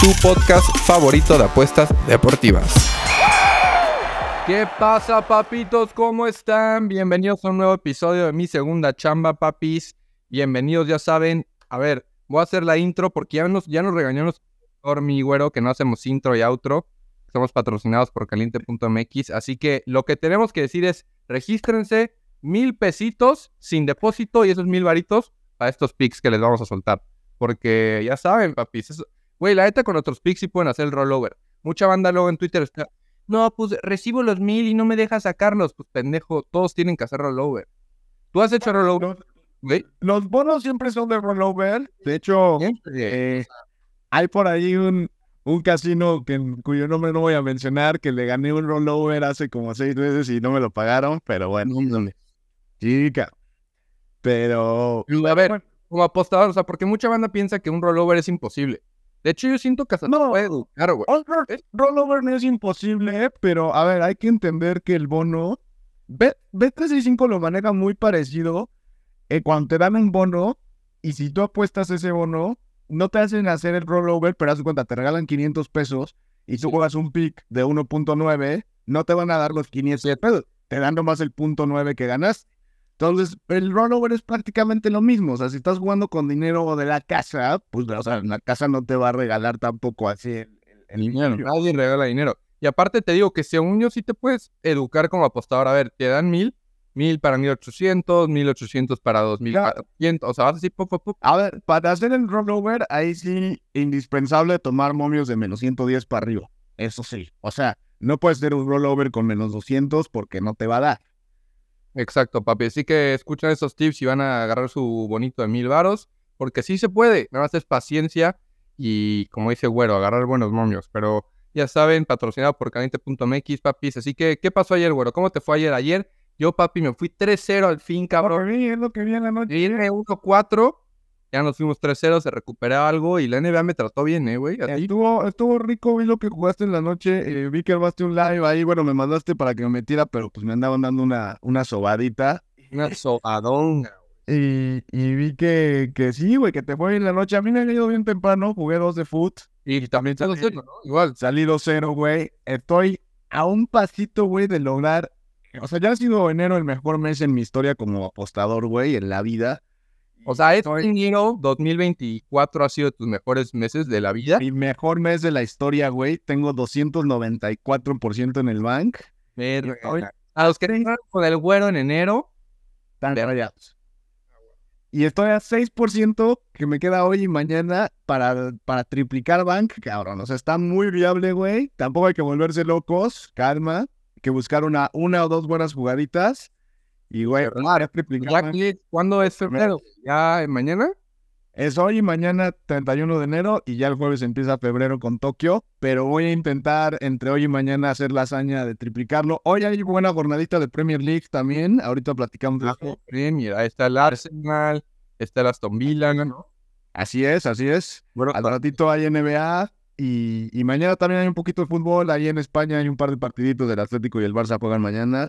tu podcast favorito de apuestas deportivas. ¿Qué pasa, papitos? ¿Cómo están? Bienvenidos a un nuevo episodio de mi segunda chamba, papis. Bienvenidos, ya saben. A ver, voy a hacer la intro porque ya nos, ya nos nuestro productor, mi güero, que no hacemos intro y outro. Somos patrocinados por caliente.mx. Así que lo que tenemos que decir es: regístrense mil pesitos sin depósito y esos mil varitos para estos picks que les vamos a soltar. Porque ya saben, papis. eso- Güey, la neta con otros picks sí pueden hacer el rollover. Mucha banda luego en Twitter está. No, pues recibo los mil y no me deja sacarlos. Pues pendejo, todos tienen que hacer rollover. ¿Tú has hecho rollover? güey? Los bonos siempre son de rollover. De hecho, eh, hay por ahí un, un casino que, cuyo nombre no voy a mencionar, que le gané un rollover hace como seis meses y no me lo pagaron, pero bueno. Sí, ca- Pero... A ver, como apostador, o sea, porque mucha banda piensa que un rollover es imposible. De hecho, yo siento que hasta No. no puede educar, güey. rollover no es imposible, pero a ver, hay que entender que el bono... Bet- Bet365 lo maneja muy parecido. eh, cuando te dan un bono y si tú apuestas ese bono, no te hacen hacer el rollover, pero haz cuenta, te regalan 500 pesos y tú juegas un pick de 1.9, no te van a dar los 500 pesos, te dan nomás el punto 9 que ganas. Entonces, el rollover es prácticamente lo mismo. O sea, si estás jugando con dinero de la casa, pues, o sea, la casa no te va a regalar tampoco así el, el dinero. Nadie regala dinero. Y aparte te digo que según yo sí te puedes educar como apostador. A ver, te dan mil, mil para 1800, 1800 para 2400. O sea, vas así, pop, pop, pop. A ver, para hacer el rollover, ahí sí, indispensable tomar momios de menos 110 para arriba. Eso sí. O sea, no puedes hacer un rollover con menos 200 porque no te va a dar. Exacto, papi. Así que escuchen esos tips y van a agarrar su bonito de mil varos. Porque sí se puede. Nada más es paciencia y, como dice Güero, agarrar buenos momios. Pero ya saben, patrocinado por caliente.mx, papis. Así que, ¿qué pasó ayer, Güero? ¿Cómo te fue ayer? Ayer yo, papi, me fui 3-0 al fin, cabrón. Sí, es lo que vi en la noche. Y irme 1-4. Ya nos fuimos 3-0, se recuperó algo y la NBA me trató bien, ¿eh, güey? Estuvo, estuvo rico, vi lo que jugaste en la noche. eh, vi que armaste un live ahí. Bueno, me mandaste para que me metiera, pero pues me andaban dando una, una sobadita. Una sobadonga. Y, y vi que, que sí, güey, que te fue bien la noche. A mí me ha ido bien temprano, jugué dos de foot. Y también salí- salí, ¿no? Igual. Salí 2-0, güey. Estoy a un pasito, güey, de lograr. O sea, ya ha sido enero el mejor mes en mi historia como apostador, güey, en la vida. O sea, este Estoy- enero 2024 ha sido de tus mejores meses de la vida. Mi mejor mes de la historia, güey. Tengo 294% en el bank. Verga. A los que entraron con el güero en enero, Verga. rayados. Y estoy a 6% que me queda hoy y mañana para, para triplicar bank, cabrón. O sea, está muy viable, güey. Tampoco hay que volverse locos. Calma. Hay que buscar una, una o dos buenas jugaditas. Y, güey, bank. que- ¿cuándo es febrero? ¿Ya mañana? Es hoy y mañana 31 de enero y ya el jueves empieza febrero con Tokio, pero voy a intentar entre hoy y mañana hacer la hazaña de triplicarlo. Hoy hay buena jornadita de Premier League también, ahorita platicamos de eso. Premier, ahí está el Arsenal, está el Aston Villa, ¿no? Así es, así es. Bueno, Al ratito hay NBA y, y mañana también hay un poquito de fútbol. Ahí en España hay un par de partiditos del Atlético y el Barça juegan mañana.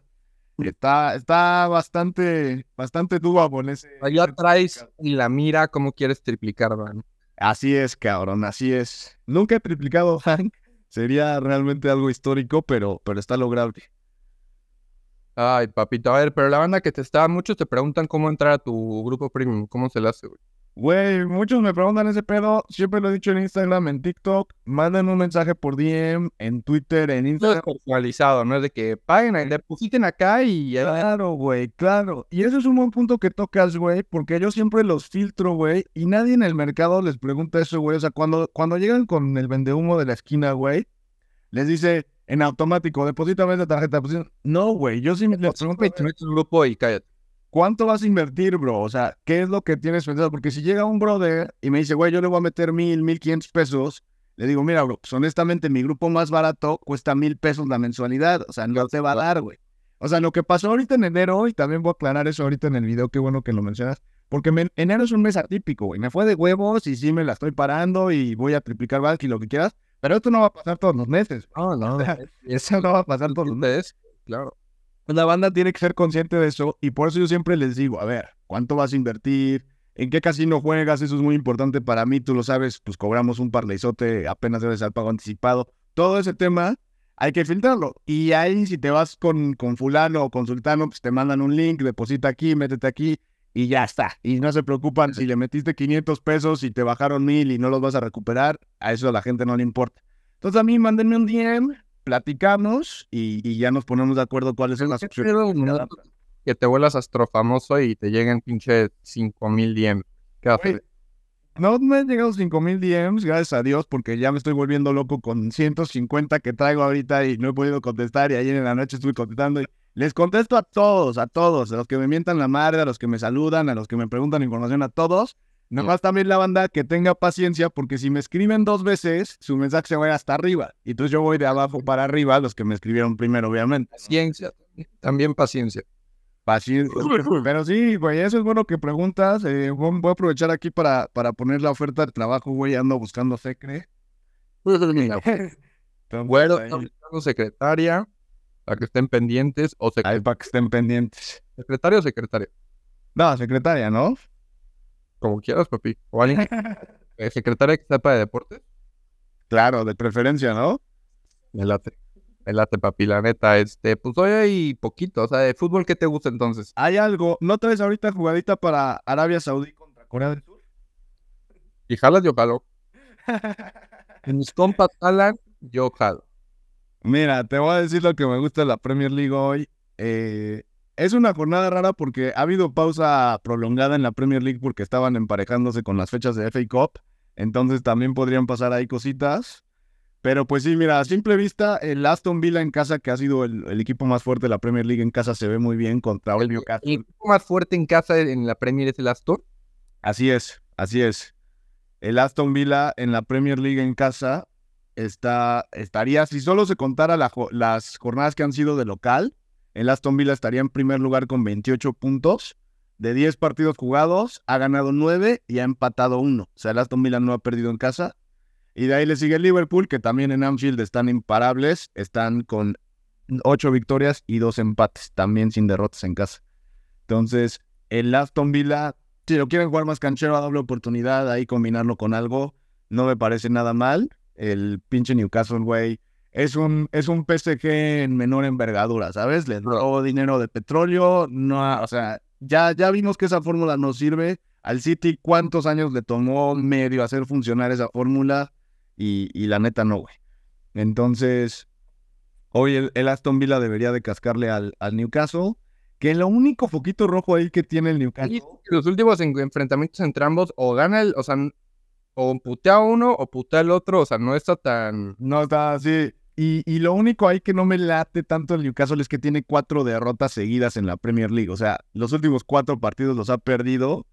Está, está bastante, bastante doable ese. ese- traes y la mira cómo quieres triplicar, man. Así es, cabrón, así es. Nunca he triplicado Hank. Sería realmente algo histórico, pero, pero está lograble. Ay, papito, a ver, pero la banda que te está, muchos te preguntan cómo entrar a tu grupo premium, ¿cómo se le hace, güey? Güey, muchos me preguntan ese pedo. Siempre lo he dicho en Instagram, en TikTok. Manden un mensaje por DM, en Twitter, en No es Instagram. personalizado, no es de que paguen, depositen acá y va. Claro, güey, claro. Y eso es un buen punto que tocas, güey, porque yo siempre los filtro, güey, y nadie en el mercado les pregunta eso, güey. O sea, cuando, cuando llegan con el vendehumo de la esquina, güey, les dice en automático, deposítame esa tarjeta. deposita-". No, güey, yo sí les pregunto, un grupo y cállate. ¿Cuánto vas a invertir, bro? O sea, ¿qué es lo que tienes pensado? Porque si llega un brother y me dice, güey, yo le voy a meter mil, mil quinientos pesos, Le digo, mira, bro, pues honestamente mi grupo más barato cuesta mil pesos la mensualidad. O sea, no te va a dar, güey. O sea, lo que pasó ahorita en enero, y también voy a aclarar eso ahorita en el video, qué bueno que lo mencionas, porque me- enero es un mes atípico, güey. Me fue de huevos y sí me la estoy parando y voy a triplicar bulk y lo que quieras, pero esto no va a pasar todos los meses. No, no. O sea, eso no va a pasar todos los meses. Claro. Pues la banda tiene que ser consciente de eso y por eso yo siempre les digo, a ver, ¿cuánto vas a invertir? ¿En qué casino juegas? Eso es muy importante para mí, tú lo sabes, pues cobramos un parleizote, apenas debes al pago anticipado. Todo ese tema hay que filtrarlo. Y ahí si te vas con, con fulano o con sultano, pues te mandan un link, deposita aquí, métete aquí y ya está. Y no se preocupan si le metiste 500 pesos y te bajaron mil y no los vas a recuperar, a eso a la gente no le importa. Entonces a mí mándenme un DM, platicamos y, y ya nos ponemos de acuerdo cuáles son las ¿Qué opciones. Que te vuelas astrofamoso y te lleguen pinche 5000 DM. Güey, No me han llegado 5000 DMs, gracias a Dios, porque ya me estoy volviendo loco con 150 que traigo ahorita y no he podido contestar. Y ayer en la noche estuve contestando. Y les contesto a todos, a todos, a los que me mientan la madre, a los que me saludan, a los que me preguntan información, a todos. Nomás también la banda que tenga paciencia, porque si me escriben dos veces, su mensaje se va hasta arriba. Y entonces yo voy de abajo para arriba, los que me escribieron primero, obviamente. Paciencia. También paciencia. Paciencia. Pero sí, güey, eso es bueno que preguntas. Eh, voy a aprovechar aquí para, para poner la oferta de trabajo, güey. Ando buscando secre. Bueno, buscando secretaria, para que estén pendientes, o sec- ahí para que estén pendientes. secretario o secretaria, No, secretaria, ¿no? Como quieras, papi. O alguien que- secretaria que sepa de deportes, Claro, de preferencia, ¿no? me late. Me late, papi, la neta. Este, pues hoy hay poquito, o sea, de fútbol, ¿qué te gusta entonces? Hay algo. ¿No traes ahorita jugadita para Arabia Saudí contra Corea del Sur? Y jalas, yo jalo. Mis compas jalan, yo jalo. Mira, te voy a decir lo que me gusta de la Premier League hoy. Eh, es una jornada rara porque ha habido pausa prolongada en la Premier League porque estaban emparejándose con las fechas de FA Cup. Entonces también podrían pasar ahí cositas. Pero pues sí, mira, a simple vista, el Aston Villa en casa, que ha sido el, el equipo más fuerte de la Premier League en casa, se ve muy bien contra el El Newcastle. equipo más fuerte en casa en la Premier es el Aston. Así es, así es. El Aston Villa en la Premier League en casa está, estaría, si solo se contara la las jornadas que han sido de local, el Aston Villa estaría en primer lugar con 28 puntos. De 10 partidos jugados, ha ganado 9 y ha empatado 1. O sea, el Aston Villa no ha perdido en casa. Y de ahí le sigue el Liverpool, que también en Anfield están imparables. Están con 8 victorias y 2 empates, también sin derrotas en casa. Entonces, el Aston Villa si lo quieren jugar más canchero a doble oportunidad, ahí combinarlo con algo, no me parece nada mal. El pinche Newcastle, güey, es un, es un PSG en menor envergadura, ¿sabes? Les robó dinero de petróleo, no, o sea, ya, ya vimos que esa fórmula no sirve. Al City, ¿cuántos años le tomó medio hacer funcionar esa fórmula? Y, y la neta no, güey. Entonces, hoy el, el Aston Villa debería de cascarle al, al Newcastle, que lo único foquito rojo ahí que tiene el Newcastle... Y los últimos en- enfrentamientos entre ambos, o gana el, o sea, o putea uno o putea el otro, o sea, no está tan. No está así. Y, y lo único ahí que no me late tanto el Newcastle es que tiene cuatro derrotas seguidas en la Premier League. O sea, los últimos cuatro partidos los ha perdido.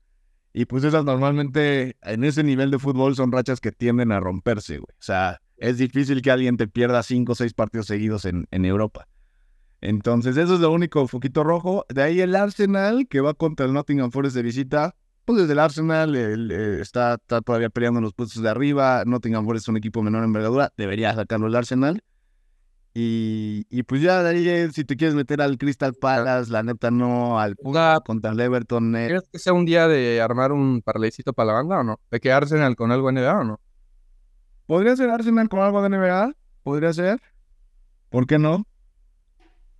Y pues esas normalmente en ese nivel de fútbol son rachas que tienden a romperse, güey. O sea, es difícil que alguien te pierda cinco o seis partidos seguidos en, en Europa. Entonces, eso es lo único foquito rojo. De ahí el Arsenal, que va contra el Nottingham Forest de visita. Pues desde el Arsenal el, eh, está, está todavía peleando en los puestos de arriba. Nottingham Forest es un equipo menor envergadura. Debería sacarlo el Arsenal. Y, y pues ya eh, si te quieres meter al Crystal Palace, la neta no, al Una- contra el Everton. eh, ¿Crees que sea un día de armar un parlaycito para la banda o no? ¿De que Arsenal con algo NBA o no? ¿Podría ser Arsenal con algo de NBA? ¿Podría ser? ¿Por qué no?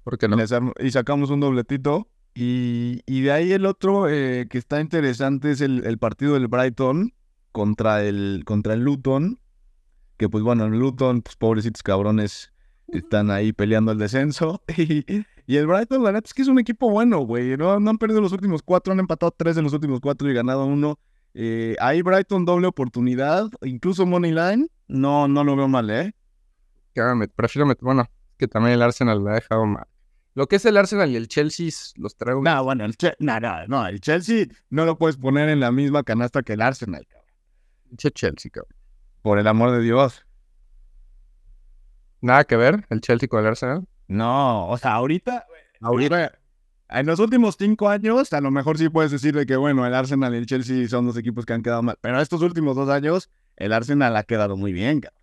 Porque no. Les arm- Y sacamos un dobletito. Y, y de ahí el otro eh, que está interesante es el, el partido del Brighton contra el, contra el Luton. Que pues bueno, el Luton, pues pobrecitos cabrones, están ahí peleando el descenso. Y, y el Brighton, la neta es que es un equipo bueno, güey. No, no han perdido los últimos cuatro, han empatado tres en los últimos cuatro y ganado uno. Eh, ahí Brighton doble oportunidad, incluso Money Line. No, no lo veo mal, ¿eh? Met- prefiero meter. Bueno, que también el Arsenal me ha dejado mal. Lo que es el Arsenal y el Chelsea los traigo. No, bueno, el, Che- no, no, no, el Chelsea no lo puedes poner en la misma canasta que el Arsenal, cabrón. Chelsea, cabrón. Por el amor de Dios. Nada que ver el Chelsea con el Arsenal. No, o sea, ahorita, ahorita, en los últimos cinco años, a lo mejor sí puedes decir de que, bueno, el Arsenal y el Chelsea son dos equipos que han quedado mal, pero estos últimos dos años, el Arsenal ha quedado muy bien, cabrón.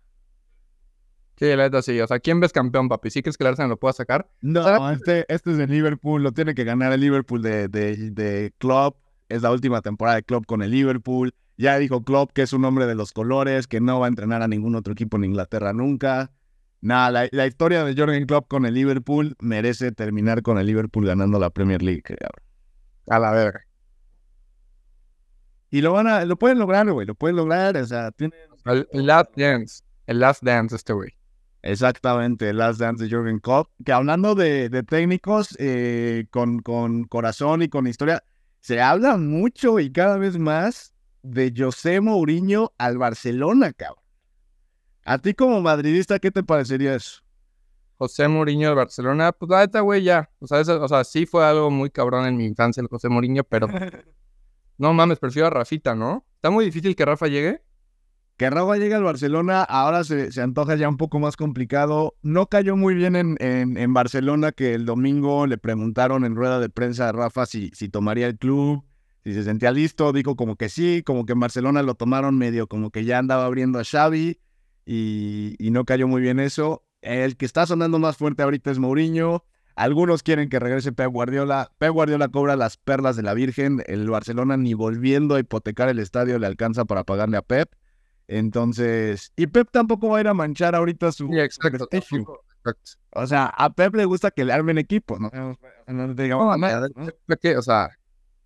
Sí, la neta sí. O sea, ¿quién ves campeón, papi? ¿Sí crees que el Arsenal lo pueda sacar? No, este, este es el Liverpool, lo tiene que ganar el Liverpool de, de, de Klopp. Es la última temporada de Klopp con el Liverpool. Ya dijo Klopp que es un hombre de los colores, que no va a entrenar a ningún otro equipo en Inglaterra nunca. Nada, la, la historia de Jorgen Klopp con el Liverpool merece terminar con el Liverpool ganando la Premier League. cabrón. A la verga. Y lo van a, lo pueden lograr, güey, lo pueden lograr, o sea, tiene El, el Last Dance. El Last Dance, este güey. Exactamente, el Last Dance de Jürgen Klopp. Que hablando de, de técnicos eh, con, con corazón y con historia, se habla mucho y cada vez más de José Mourinho al Barcelona, cabrón. A ti como madridista, ¿qué te parecería eso? José Mourinho del Barcelona, pues la neta, güey, ya. O sea, eso- o sea, sí fue algo muy cabrón en mi infancia el José Mourinho, pero no mames, prefiero a Rafita, ¿no? Está muy difícil que Rafa llegue. Que Rafa llegue al Barcelona, ahora se, se antoja ya un poco más complicado. No cayó muy bien en, en- en Barcelona, que el domingo le preguntaron en rueda de prensa a Rafa si, si tomaría el club, si se sentía listo. Dijo como que sí, como que en Barcelona lo tomaron medio, como que ya andaba abriendo a Xavi y, y no cayó muy bien eso. El que está sonando más fuerte ahorita es Mourinho. Algunos quieren que regrese Pep Guardiola. Pep Guardiola cobra las perlas de la Virgen. El Barcelona ni volviendo a hipotecar el estadio le alcanza para pagarle a Pep. Entonces, y Pep tampoco va a ir a manchar ahorita su Sí, exacto. prestigio. tampoco- exacto. O sea, a Pep le gusta que le armen equipos, ¿no? No te digamos No, nada, no, ¿no? ¿qué? O sea,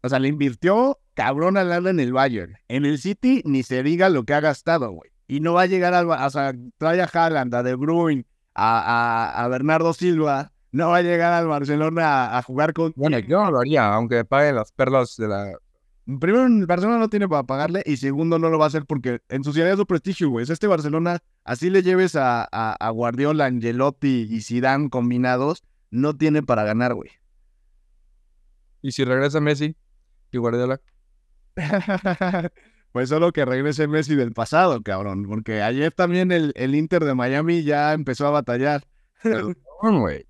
O sea, le invirtió cabrón al en el Bayern. En el City ni se diga lo que ha gastado, güey. Y no va a llegar al... O sea, trae a Haaland, a De Bruyne, a, a, a Bernardo Silva. No va a llegar al Barcelona a, a jugar con... bueno, yo no lo haría, aunque me paguen las perlas de la... Primero, el Barcelona no tiene para pagarle. Y segundo, no lo va a hacer porque ensuciaría su prestigio, güey. Este Barcelona, así le lleves a, a, a Guardiola, Angelotti y Zidane combinados, no tiene para ganar, güey. Y si regresa Messi y Guardiola. pues solo que regrese Messi del pasado, cabrón. Porque ayer también el, el Inter de Miami ya empezó a batallar. Perdón, güey.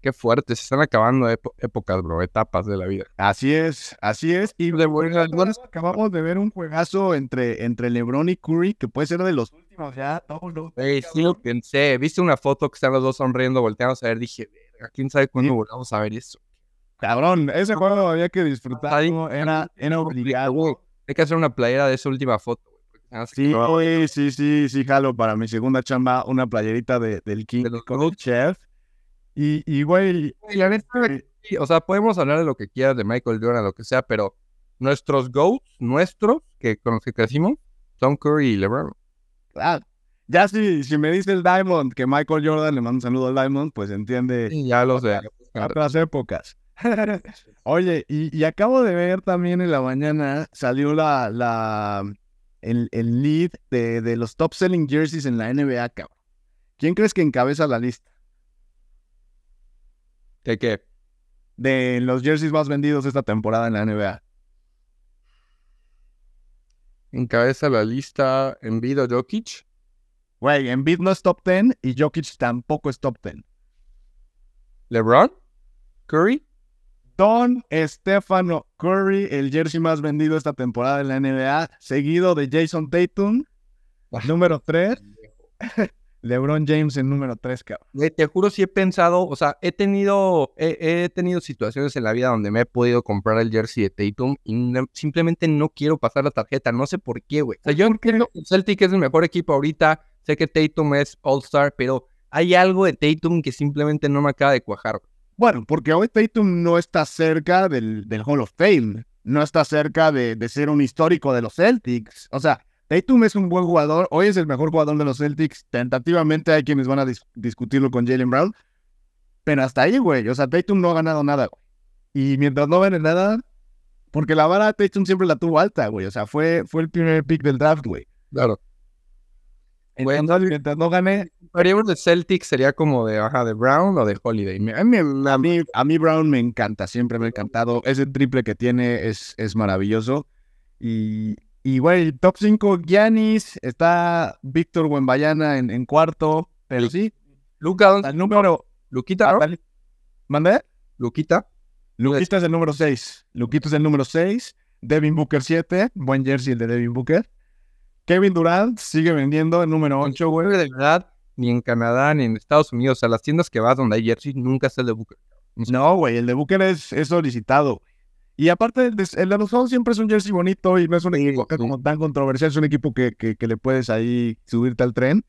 Qué fuerte, se están acabando épocas, bro, etapas de la vida. Así es, así es. Y De acabamos de ver un juegazo entre, entre LeBron y Curry, que puede ser de los últimos ya. todos los- Ey, sí lo pensé. Viste una foto que están los dos sonriendo, volteamos a ver, dije, quién sabe cuándo Sí. volvamos a ver eso. Cabrón, ese juego había que disfrutar. Era, era obligado. Hay que hacer una playera de esa última foto, Sí, oye, sí, sí, sí, jalo para mi segunda chamba, una playerita de, del King De con. Chef. Y, y güey, Y la neta, sí, o sea, podemos hablar de lo que quieras de Michael Jordan, lo que sea, pero nuestros GOATs, nuestros, que con los que crecimos, son Curry y LeBron. ah, ya si, si me dice el Diamond que Michael Jordan, le mando un saludo al Diamond, pues entiende Y ya los de... otras épocas. Oye, y, y acabo de ver también en la mañana, salió la, la, el, el lead de, de los top selling jerseys en la NBA, cabrón. ¿Quién crees que encabeza la lista ¿De qué? de los jerseys más vendidos esta temporada en la NBA? Encabeza la lista Envido Jokic. Güey, Embiid no es top 10 y Jokic tampoco es top 10. LeBron. Curry. Don Stefano Curry, el jersey más vendido esta temporada en la NBA, seguido de Jason Tatum, número 3. LeBron James en número 3, cabrón. Te juro si he pensado, o sea, he tenido, he, he tenido situaciones en la vida donde me he podido comprar el jersey de Tatum y no- simplemente no quiero pasar la tarjeta, no sé por qué, güey. O sea, yo entiendo que el Celtic es el mejor equipo ahorita, sé que Tatum es All-Star, pero hay algo de Tatum que simplemente no me acaba de cuajar. Bueno, porque hoy Tatum no está cerca del, Hall of Fame, no está cerca de, de ser un histórico de los Celtics. O sea, Tatum es un buen jugador, hoy es el mejor jugador de los Celtics, tentativamente hay quienes van a dis- discutirlo con Jalen Brown, pero hasta ahí, güey, o sea, Tatum no ha ganado nada, güey. Y mientras no gane nada, porque la vara Tatum siempre la tuvo alta, güey, o sea, fue, fue el primer pick del draft, güey. Claro. Entonces, mientras no gane, Haríamos de Celtic sería como de, ajá, de Brown o de Holiday. A mí A mí, a mí Brown me encanta, siempre me ha encantado. Ese triple que tiene es, es maravilloso. Y, y güey, top 5, Giannis, está Víctor Wembayana en, en cuarto, pero sí, Luca, ¿dónde? El número... Luquita, ¿no? Dale. ¿Mandé? Luquita. Luquita es el número 6. Luquita es el número 6. Devin Booker 7. Buen jersey el de Devin Booker. Kevin Durant sigue vendiendo el número 8, güey. De verdad, ni en Canadá ni en Estados Unidos, a las tiendas que vas donde hay jersey, nunca es el de Booker. No, güey, el de Booker es, es solicitado. Y aparte, el de, el de los Suns siempre es un jersey bonito y no es un Sí, equipo acá sí. como tan controversial. Es un equipo que, que, que le puedes ahí subirte al tren.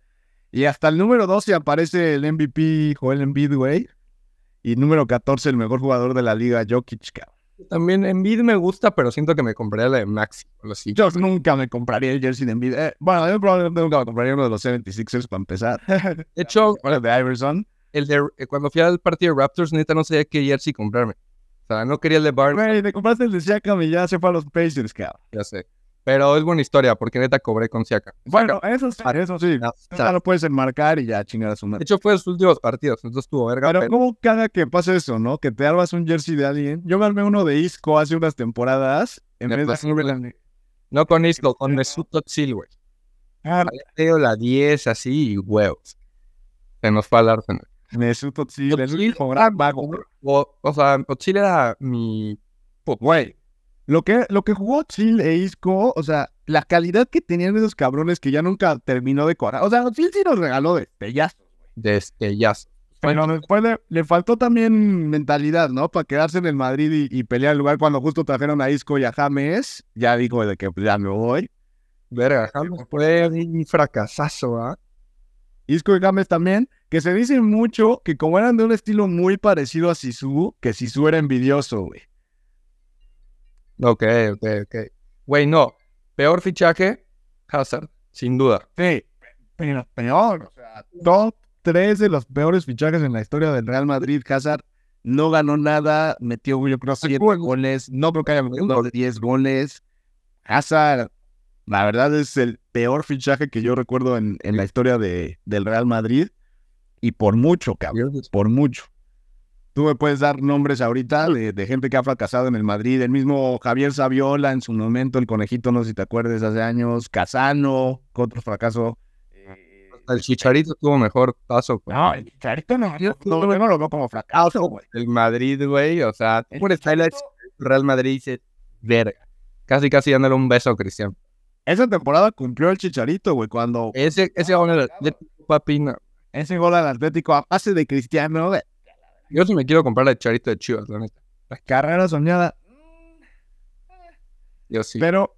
Y hasta el número 12 aparece el MVP Joel Embiid, güey. Y número 14, el mejor jugador de la liga, Jokic, cabrón. También Embiid me gusta, pero siento que me compraría la de Maxi. Yo nunca me compraría el jersey de Embiid. Eh, bueno, yo probablemente nunca me compraría uno de los 76ers para empezar. De hecho, Bueno, el de Iverson. el de, eh, cuando fui al partido de Raptors, neta no sabía qué jersey comprarme. O sea, no quería el de Barnes, Güey, te compraste el de Siakam y ya se fue a los Pacers, cabrón. ya sé. Pero es buena historia, porque neta cobré con Siaka. Bueno, eso sí, eso sí. Ya, o sea, lo puedes enmarcar y ya chingar a su de madre. hecho, fue de sus últimos partidos, entonces estuvo verga. Pero pero- ¿cómo cada que pasa eso, no? Que te armas un jersey de alguien. Yo me armé uno de Isco hace unas temporadas. En vez de No con Isco, con Mesut Özil, güey. Ah, la 10 así y huevos. Se nos fue al Arsenal. Mesut Özil, el último gran vago. O, o sea, Özil era mi... Güey, lo que, lo que jugó Özil e Isco, o sea, la calidad que tenían esos cabrones que ya nunca terminó de cuadrar. O sea, Özil sí nos regaló de ya. destellazo. Pero después le, le faltó también mentalidad, ¿no? Para quedarse en el Madrid y, y pelear el lugar cuando justo trajeron a Isco y a James. Ya dijo de que pues, ya me voy. Verga, James fue un fracasazo, ¿ah? Isco y James también, que se dice mucho que como eran de un estilo muy parecido a Sisu, que Sisu era envidioso, güey. Ok, ok, ok. Güey, no. Peor fichaje, Hazard, sin duda. Sí, pero peor, o sea, top tres de los peores fichajes en la historia del Real Madrid. Hazard no ganó nada, metió yo creo siete gol. goles, no creo que haya metido más de 10 goles. Hazard, la verdad es el peor fichaje que yo recuerdo en, en la historia de, del Real Madrid y por mucho, cabrón, por mucho. Tú me puedes dar nombres ahorita de, de gente que ha fracasado en el Madrid. El mismo Javier Saviola en su momento, el conejito, no sé si te acuerdas, hace años. Casano, con otro fracaso. El Chicharito tuvo mejor paso. güey. No, el Chicharito no, yo no, no lo veo como fracaso, güey. El Madrid, güey, o sea, por highlights, Real Madrid dice, verga. Casi, casi dándole un beso a Cristiano. Esa temporada cumplió el Chicharito, güey, cuando Ese, ese gol del Atlético, papi, no. ese gol al Atlético a pase de Cristiano, güey, Yo sí me quiero comprar el Chicharito de Chivas, la neta. carrera soñada. Yo sí. Pero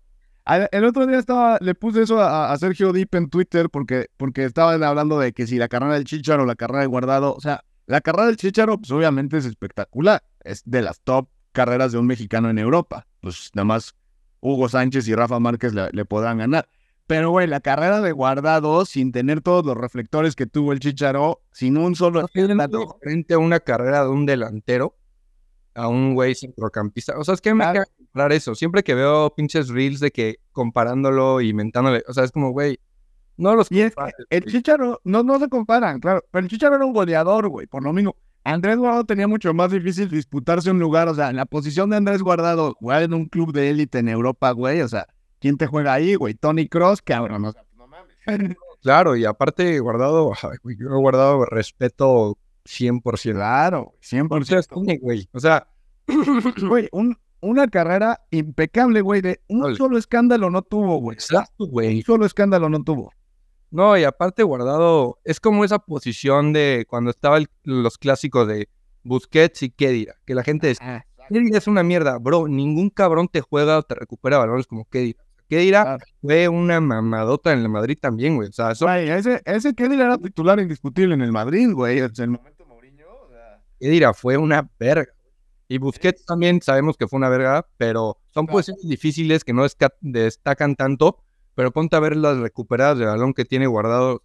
el otro día estaba, le puse eso a, a Sergio Deep en Twitter porque, porque estaban hablando de que si la carrera del Chicharo la carrera de Guardado, o sea, la carrera del Chicharo, pues obviamente es espectacular. Es de las top carreras de un mexicano en Europa. Pues nada más Hugo Sánchez y Rafa Márquez le, le podrán ganar. Pero, güey, la carrera de Guardado, sin tener todos los reflectores que tuvo el Chicharo, sin un solo escándalo. frente a una carrera de un delantero a un güey centrocampista. O sea, es que me queda comprar eso. Siempre que veo pinches reels de que comparándolo y mentándole, o sea, es como, güey, no los Y es que compares, el. Chicharo, no, no se comparan, claro, pero el Chicharo era un goleador, güey, por lo mismo. Andrés Guardado tenía mucho más difícil disputarse un lugar, o sea, en la posición de Andrés Guardado, jugar en un club de élite en Europa, güey, o sea, ¿quién te juega ahí, güey? Tony Cross, cabrón, o sea, no mames. Claro, y aparte, guardado, yo he guardado respeto 100%. Claro, O sea, 100%. es como, güey, o sea, Güey, un, una carrera impecable, güey, de un Ole. solo escándalo no tuvo, güey. exacto, Un güey. solo escándalo no tuvo. No, y aparte guardado, es como esa posición de cuando estaba el- los clásicos de Busquets y Kedira, que la gente decía, Kedira es una mierda, bro, ningún cabrón te juega o te recupera balones como Kedira. Kedira Claro. fue una mamadota en el Madrid también, güey. O sea, eso, ese, ese Kelly era titular indiscutible en el Madrid, güey, en el momento Mourinho, o sea... Kedira fue una verga. Y Busquets también sabemos que fue una verga, pero son Claro. posiciones difíciles que no destacan tanto, pero ponte a ver las recuperadas de balón que tiene guardado.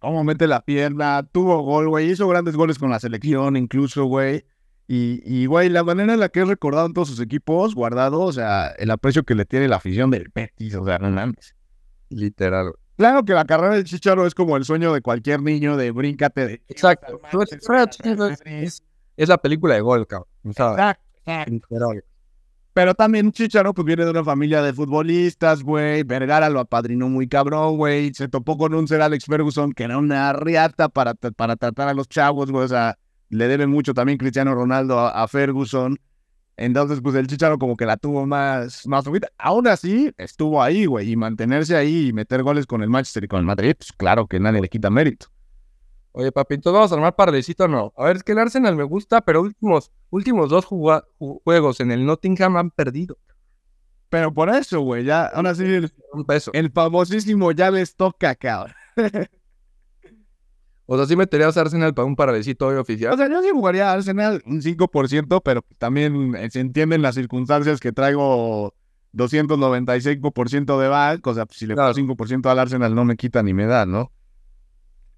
cómo mete la pierna, tuvo gol, güey, hizo grandes goles con la selección incluso, güey. Y, y, güey, la manera en la que es recordado en todos sus equipos, guardado, o sea, el aprecio que le tiene la afición del Betis, o sea, no mames. Literal. Claro que la carrera del Chicharo es como el sueño de cualquier niño de bríncate de... Exacto. Es, es la película de gol, cabrón. Exacto, exacto. literal. Pero también Chicharo pues viene de una familia de futbolistas, güey. Vergara lo apadrinó muy cabrón, güey. Se topó con un Sir Alex Ferguson que era una riata para, para tratar a los chavos, güey. O sea, le debe mucho también Cristiano Ronaldo a, a Ferguson. Entonces, pues el Chicharo como que la tuvo más, más subida. Aún así, estuvo ahí, güey. Y mantenerse ahí y meter goles con el Manchester y con el Madrid, pues claro que nadie le quita mérito. Oye, papi, entonces vamos a armar paradisito o no. A ver, es que el Arsenal me gusta, pero últimos, últimos dos juegos en el Nottingham han perdido. Pero por eso, güey, ya, ahora sí, el, Un peso. el famosísimo ya les toca, cabrón. O sea, sí meterías a Arsenal para un paradisito hoy O oficial. sea, yo sí jugaría a Arsenal un 5%, pero también eh, se entienden las circunstancias que traigo 295% de back. O sea, pues, si le Claro. pongo 5% al Arsenal no me quita ni me da, ¿no?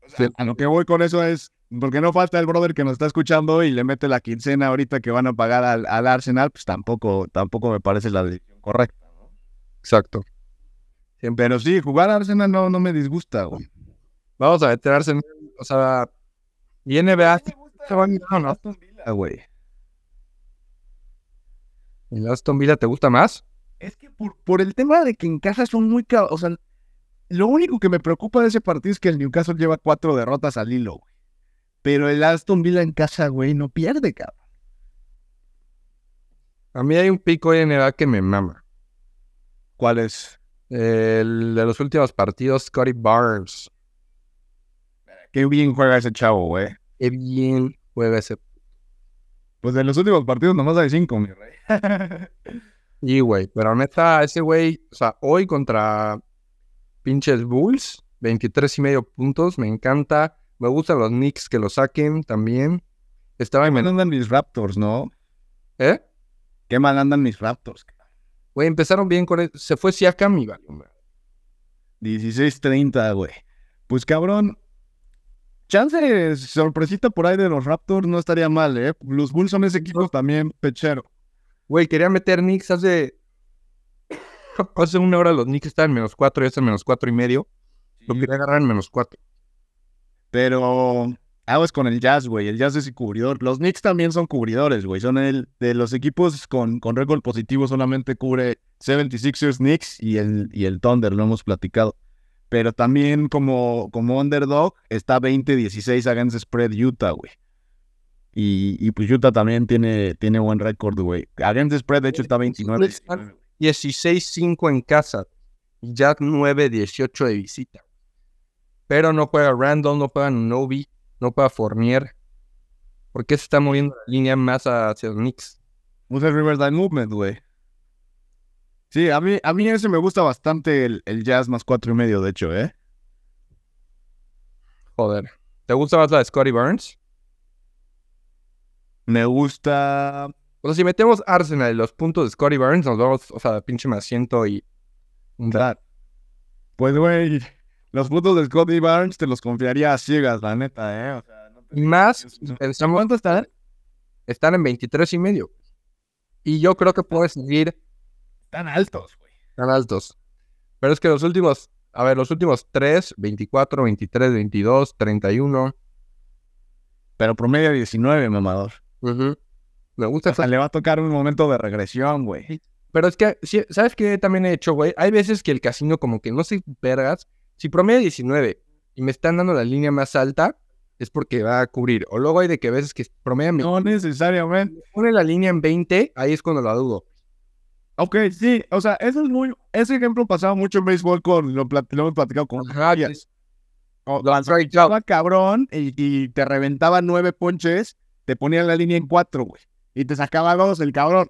O sea, Sí. A lo que voy con eso es, porque no falta el brother que nos está escuchando y le mete la quincena ahorita que van a pagar al, al Arsenal, pues tampoco, tampoco me parece la decisión correcta. Exacto. Pero sí, jugar a Arsenal no, no me disgusta, güey. Vamos a meter Arsenal. O sea, y NBA se va a mirar, ¿no? Ah, güey. ¿El Aston Villa te gusta más? Es que por, por el tema de que en casa son muy... ca- O sea, lo único que me preocupa de ese partido es que el Newcastle lleva cuatro derrotas al hilo, güey. Pero el Aston Villa en casa, güey, no pierde, cabrón. A mí hay un pico en NBA que me mama. ¿Cuál es? El de los últimos partidos, Scotty Barnes. Qué bien juega ese chavo, güey. Qué bien juega ese. Pues de los últimos partidos nomás hay cinco, mi rey. Y, güey, pero neta, ese güey, o sea, hoy contra pinches Bulls, 23 y medio puntos, me encanta. Me gustan los Knicks que lo saquen también. Estaba Qué en... mal andan mis Raptors, ¿no? ¿Eh? Qué mal andan mis Raptors. Güey, empezaron bien con... el- Se fue Siakam y madre. 16-30, güey. Pues cabrón. Chance sorpresita por ahí de los Raptors no estaría mal, ¿eh? Los Bulls son ese equipo también pechero. Güey, quería meter Knicks hace... hace una hora los Knicks estaban en menos 4 y están en menos 4 y medio. Lo quería agarrar en menos 4. Pero aguas con el Jazz, güey. El Jazz es cubridor. Los Knicks también son cubridores, güey. Son el de los equipos con, con récord positivo solamente cubre 76ers, Knicks y el, y el Thunder, lo hemos platicado. Pero también como, como underdog está 20-16 against spread Utah, güey. Y, y pues Utah también tiene, tiene buen récord, güey. Against spread, de hecho, está 29. 16-5 en casa. Y ya 9-18 de visita. Pero no juega Randall, no juega Novi, no juega Fournier. ¿Por qué se está moviendo la línea más hacia los Knicks? Usa el Riverside Movement, güey. Sí, a mí, a mí ese me gusta bastante el, el Jazz más cuatro y medio, de hecho, ¿eh? Joder. ¿Te gusta más la de Scotty Barnes? Me gusta. O sea, si metemos Arsenal y los puntos de Scotty Barnes, nos vamos, o sea, pinche más ciento y... Claro. Pues, güey, los puntos de Scotty Barnes te los confiaría a ciegas, la neta, ¿eh? O sea, no te- más, pensamos... ¿Cuánto están? Están en 23 y medio. Y yo creo que puede seguir Están altos, güey. tan altos. Pero es que los últimos, a ver, los últimos 3, 24, 23, 22, 31. Pero promedio 19, mamador. ujú. Me gusta O sea, le va a tocar un momento de regresión, güey. Pero es que, ¿sabes qué también he hecho, güey? Hay veces que el casino como que no se vergas. Si promedio 19 y me están dando la línea más alta, es porque va a cubrir. O luego hay de que veces que promedio me No necesariamente. pone la línea en 20, ahí es cuando la dudo. Ok, sí, o sea, eso es muy. Ese ejemplo pasaba mucho en béisbol con. Lo, plat- lo hemos platicado con. Javier. es- O- Lo strike out. estaba cabrón y, y te reventaba nueve ponches, te ponían la línea en cuatro, güey. Y te sacaba dos el cabrón.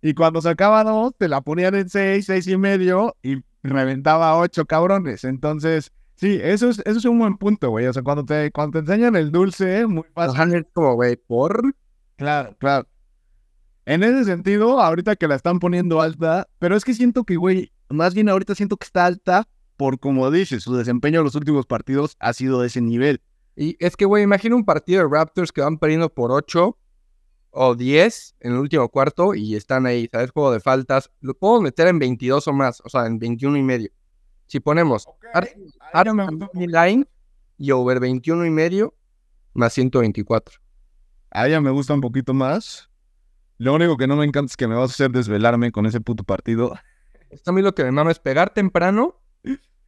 Y cuando sacaba dos, te la ponían en seis, seis y medio y reventaba ocho cabrones. Entonces, sí, eso es, eso es un buen punto, güey. O sea, cuando te, cuando te enseñan el dulce, muy fácil. Güey, por... Claro, claro. En ese sentido, ahorita que la están poniendo alta, pero es que siento que, güey, más bien ahorita siento que está alta por, como dices, su desempeño en los últimos partidos ha sido de ese nivel. Y es que, güey, imagina un partido de Raptors que van perdiendo por 8 o 10 en el último cuarto y están ahí, ¿sabes? Juego de faltas. Lo podemos meter en 22 o más, o sea, en 21 y medio. Si ponemos Ar- money line y over 21 y medio más 124. A ella me gusta un poquito más. Lo único que no me encanta es que me vas a hacer desvelarme con ese puto partido. Esto a mí lo que me mama es pegar temprano.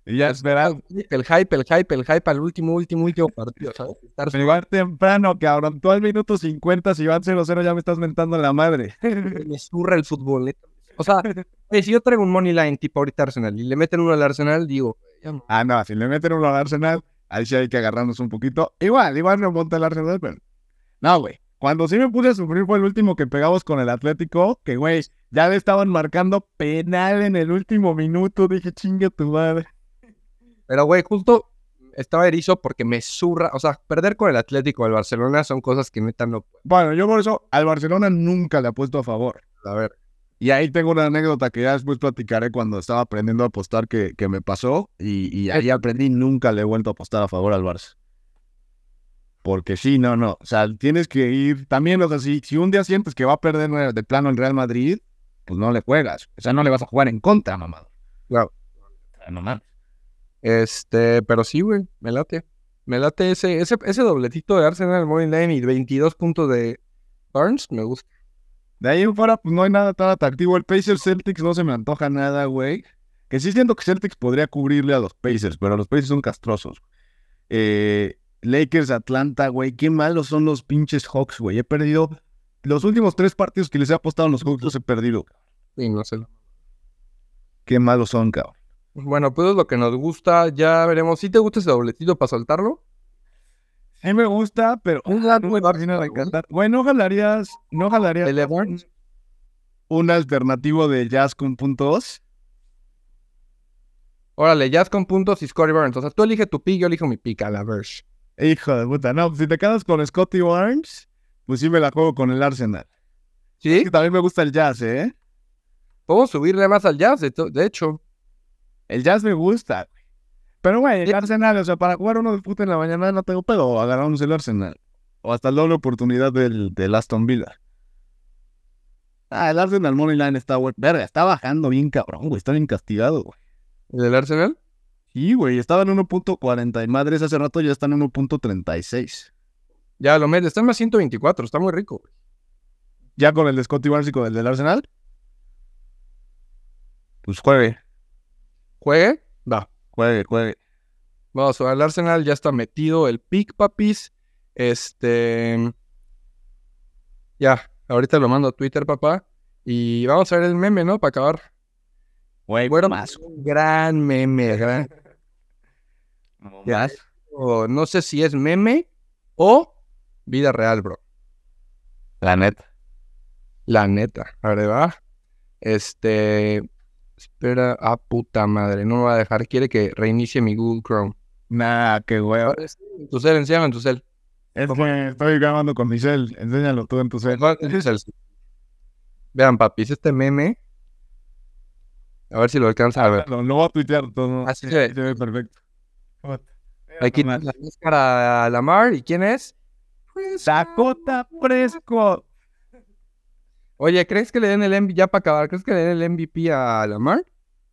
Y ya esperar. El hype, el hype, el hype al último, último, último partido, ¿sabes? Estar Pegar temprano, cabrón. Tú al minuto 50, si van 0-0, ya me estás mentando la madre. me zurra el fútbol. O sea, oye, si yo traigo un money line tipo ahorita Arsenal y le meten uno al Arsenal, digo, no. Ah, no, si le meten uno al Arsenal, ahí sí hay que agarrarnos un poquito. Igual, igual no monta el Arsenal, pero. No, güey. Cuando sí me puse a sufrir fue el último que pegamos con el Atlético, que, güey, ya le estaban marcando penal en el último minuto. Dije, chinga tu madre. Pero, güey, justo estaba erizo porque me zurra. O sea, perder con el Atlético el Barcelona son cosas que neta no. Bueno, yo por eso al Barcelona nunca le apuesto a favor. A ver. Y ahí tengo una anécdota que ya después platicaré cuando estaba aprendiendo a apostar que, que me pasó. Y, y ahí aprendí, nunca le he vuelto a apostar a favor al Barça. Porque sí, no, no. O sea, tienes que ir. También, o sea, si, si un día sientes que va a perder de plano el Real Madrid, pues no le juegas. O sea, no le vas a jugar en contra, mamá. Claro. No mames. Este, pero sí, güey, me late. Me late ese, ese, ese dobletito de Arsenal Money Line y 22 puntos de Burns, me gusta. De ahí en fuera, pues no hay nada tan atractivo. El Pacers Celtics no se me antoja nada, güey. Que sí siento que Celtics podría cubrirle a los Pacers, pero los Pacers son castrosos. Eh, Lakers, Atlanta, güey. Qué malos son los pinches Hawks, güey. He perdido. Los últimos tres partidos que les he apostado a los Hawks los he perdido. Sí, no sé. Qué malos son, cabrón. Bueno, pues es lo que nos gusta. Ya veremos. ¿Si te gusta ese dobletito para soltarlo? Sí me gusta, pero Un no me va a encantar. Güey, ¿no jalarías, no jalarías un alternativo de jazz con puntos? Órale, Jazz con puntos y Scotty Burns. O sea, tú elige tu pick, yo elijo mi pick a la verge. Hijo de puta, no, si te quedas con Scotty Barnes, pues sí me la juego con el Arsenal. ¿Sí? Que también me gusta el jazz, ¿eh? Podemos subirle más al Jazz, de, hecho. El jazz me gusta. güey. Pero, güey, el Sí. Arsenal, o sea, para jugar uno de puta en la mañana no tengo pedo, agarramos el Arsenal. O hasta la doble oportunidad del, del Aston Villa. Ah, el Arsenal Money Line está, güey. Verga, está bajando bien cabrón, güey. Está bien castigado, güey. ¿El del Arsenal? Sí, güey, estaba en 1.40 y madres hace rato ya están en 1.36. Ya lo metes. Está en más 124, está muy rico. güey. Ya con el de Scotty Barnes y con el del Arsenal. Pues juegue, ¿Juegue? Va. juegue, juegue. Vamos, al Arsenal ya está metido el pick, papis. Este. Ya, ahorita lo mando a Twitter, papá. Y vamos a ver el meme, ¿no? Para acabar. Güey, Bueno, más. un gran meme, gran. Ya. O no sé si es meme o vida real, bro. La neta. La neta. A ver, va. Este. Espera. Ah, puta madre. No me va a dejar. Quiere que reinicie mi Google Chrome. Nah, qué huevo. En tu cel, enséñame en tu cel. Es que estoy grabando con mi cel. Enséñalo tú en tu cel. Vean, papis, este meme. A ver si lo alcanza a ver. Lo, lo voy a tuitear todo. Así se ve. se ve perfecto. Aquí la máscara a Lamar. ¿Y quién es? Pues, Dakota Fresco. Oye, ¿crees que le den el MVP ya para acabar? ¿Crees que le den el MVP a Lamar?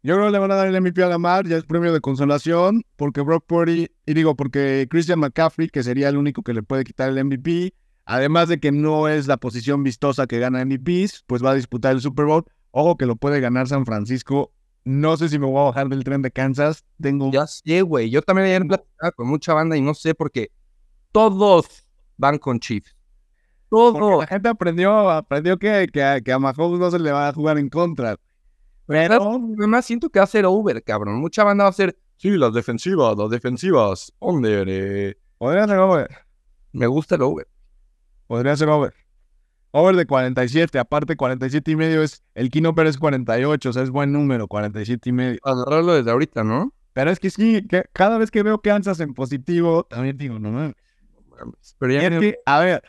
Yo creo que le van a dar el MVP a Lamar, ya es premio de consolación, porque Brock Purdy, y digo, porque Christian McCaffrey, que sería el único que le puede quitar el MVP, además de que no es la posición vistosa que gana MVPs, pues va a disputar el Super Bowl. Ojo que lo puede ganar San Francisco. No sé si me voy a bajar del tren de Kansas. Tengo Ya sé, güey. Yo también ayer platicaba con mucha banda y no sé por qué. Todos van con Chiefs. Porque Todos. la gente aprendió, aprendió que, que a Mahomes no se le va a jugar en contra. Pero además siento que va a ser over, cabrón. Mucha banda va a ser. Sí, las defensivas, las defensivas. Under. eh. Podría ser over. Me gusta el over. Podría ser over. Over de 47. Aparte, 47 y medio es. El Kino Pérez 48. O sea, es buen número, 47 y medio. Agarrarlo desde ahorita, ¿no? Pero es que sí, que cada vez que veo Kansas en positivo, también digo, no mames. Pero ya es que, a ver,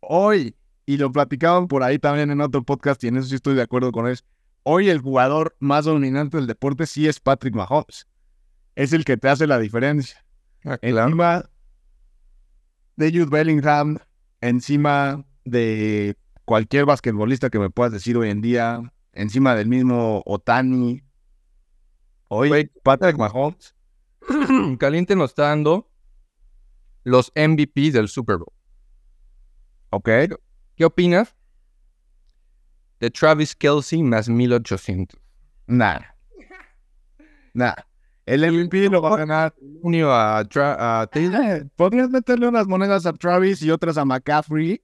hoy, y lo platicaban por ahí también en otro podcast, y en eso sí estoy de acuerdo con él. Hoy el jugador más dominante del deporte sí es Patrick Mahomes. Es el que te hace la diferencia. Ah, claro. Encima de Jude Bellingham, encima de cualquier basquetbolista que me puedas decir hoy en día, encima del mismo Otani. Hoy Patrick Mahomes. Caliente nos está dando los MVPs del Super Bowl. Ok. ¿Qué opinas de Travis Kelsey más 1800. Nada. Nada. El MVP lo va a ganar. Junio a, Tra- a Taylor. Eh, Podrías meterle unas monedas a Travis y otras a McCaffrey.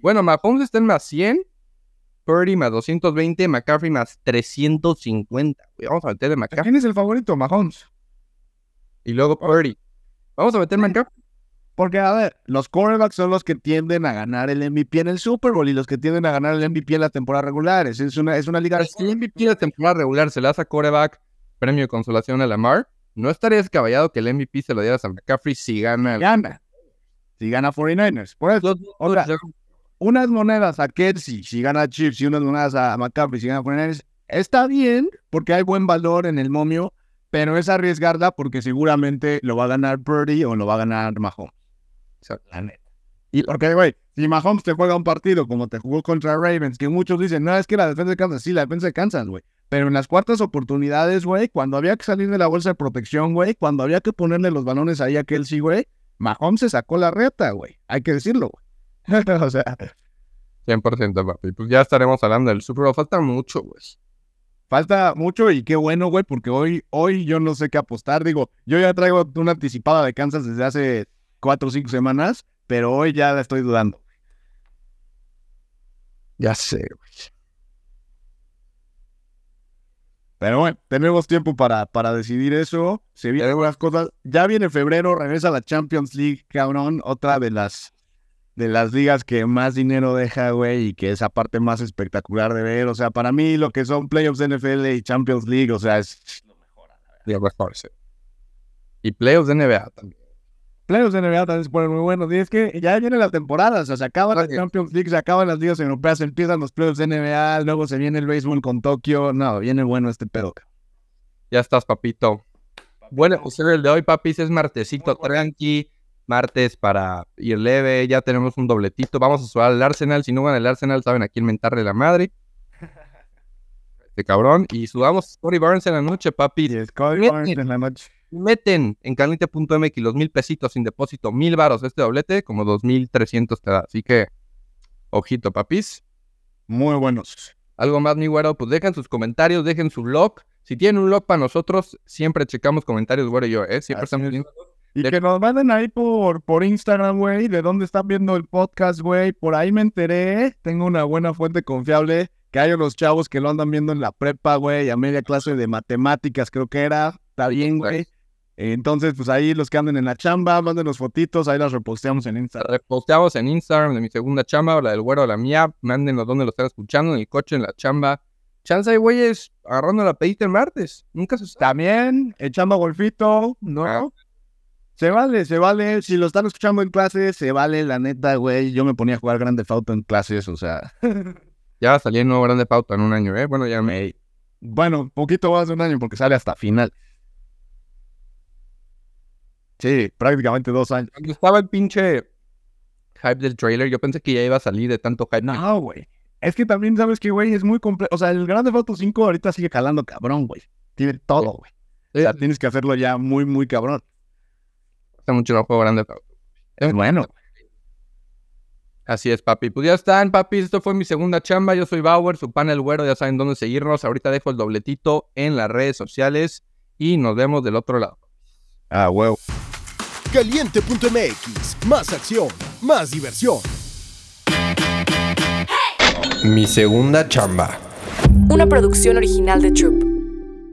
Bueno, Mahomes está en más 100. Purdy más 220. McCaffrey más 350. güey. Vamos a meterle McCaffrey. ¿Quién es el favorito? Mahomes. Y luego Purdy. Vamos a meter McCaffrey. Porque, a ver, los quarterbacks son los que tienden a ganar el MVP en el Super Bowl y los que tienden a ganar el MVP en la temporada regular. Es, es una, es una liga. Si el MVP de la temporada regular se le hace a quarterback, premio de consolación a Lamar, ¿no estaría descabellado que el MVP se lo dieras a McCaffrey si gana? el- Gana. Si gana 49ers. Por eso, pusieron- unas monedas a Kelsey si gana Chips y unas monedas a McCaffrey si gana 49ers. Está bien porque hay buen valor en el momio, pero es arriesgarla porque seguramente lo va a ganar Purdy o lo va a ganar Mahomes. La neta. Y porque, güey, si Mahomes te juega un partido como te jugó contra Ravens, que muchos dicen, no, es que la defensa de Kansas, sí, la defensa de Kansas, güey. Pero en las cuartas oportunidades, güey, cuando había que salir de la bolsa de protección, güey, cuando había que ponerle los balones ahí a Kelsey, güey, Mahomes se sacó la reta, güey. Hay que decirlo, güey. o sea, 100% papi. Pues ya estaremos hablando del Super Bowl. Falta mucho, güey. falta mucho y qué bueno, güey, porque hoy, hoy yo no sé qué apostar. Digo, yo ya traigo una anticipada de Kansas desde hace cuatro o cinco semanas, pero hoy ya la estoy dudando. Ya sé, güey. Pero bueno, tenemos tiempo para, para decidir eso. Se vienen buenas cosas. Ya viene febrero, regresa la Champions League, cabrón. Otra de las de las ligas que más dinero deja, güey, y que es aparte más espectacular de ver. O sea, para mí lo que son playoffs de NFL y Champions League, o sea, es Ya mejor, sí. Y playoffs de NBA también. Playoffs de NBA también se ponen muy buenos. Y es que ya viene la temporada, o sea, se acaba la Oye. Champions League, se acaban las ligas europeas, empiezan los playoffs de NBA, luego se viene el béisbol con Tokio. No, viene bueno este pedo. cabrón. Ya estás, papito. Bueno, pues el de hoy, papis, es martesito tranqui. Martes para ir leve. Ya tenemos un dobletito. Vamos a jugar al Arsenal. Si no van al Arsenal, saben a quién mentarle la madre. Este cabrón. Y sudamos Cory Barnes en la noche, papis. Y es Cody. Barnes en la noche. Meten en canite.mx los mil pesitos sin depósito, mil varos este doblete, como dos mil trescientos te da. Así que, ojito, papis. Muy buenos. Algo más, mi güero, pues dejen sus comentarios, dejen su log. Si tienen un log para nosotros, siempre checamos comentarios, güero y yo, ¿eh? Siempre Así estamos viendo. Y De- que nos manden ahí por, por Instagram, güey, de dónde están viendo el podcast, güey. Por ahí me enteré, tengo una buena fuente confiable, que hay unos chavos que lo andan viendo en la prepa, güey, a media clase de matemáticas, creo que era. Está bien, güey. Entonces, pues ahí los que anden en la chamba, mándenos fotitos, ahí las reposteamos en Instagram. Reposteamos en Instagram de mi segunda chamba, o la del güero, o la mía. Mándenos dónde lo están escuchando, en el coche, en la chamba. Chance hay güeyes agarrando la pedita el martes. Nunca se está. También, el chamba golfito, ¿no? Ah. Se vale, se vale. Si lo están escuchando en clases, se vale, la neta, güey. Yo me ponía a jugar Grande Auto en clases, o sea. Ya va a salir el nuevo grande pauta en un año, ¿eh? Bueno, ya me. Bueno, poquito más de un año porque sale hasta final. Sí, prácticamente dos años. Cuando estaba el pinche hype del trailer, yo pensé que ya iba a salir de tanto hype. No, güey. Es que también sabes que, güey, es muy complejo. O sea, el Grande Auto 5 ahorita sigue jalando cabrón, güey. Tiene todo, güey. O sea, tienes que hacerlo ya muy, muy cabrón. Hace mucho no juego grande. Es bueno. Así es, papi. Pues ya están, papi. Esto fue mi segunda chamba. Yo soy Bauer, su panel güero. Ya saben dónde seguirnos. Ahorita dejo el dobletito en las redes sociales y nos vemos del otro lado. Ah, huevo. Caliente.mx, más acción, más diversión. Mi segunda chamba. Una producción original de Troop.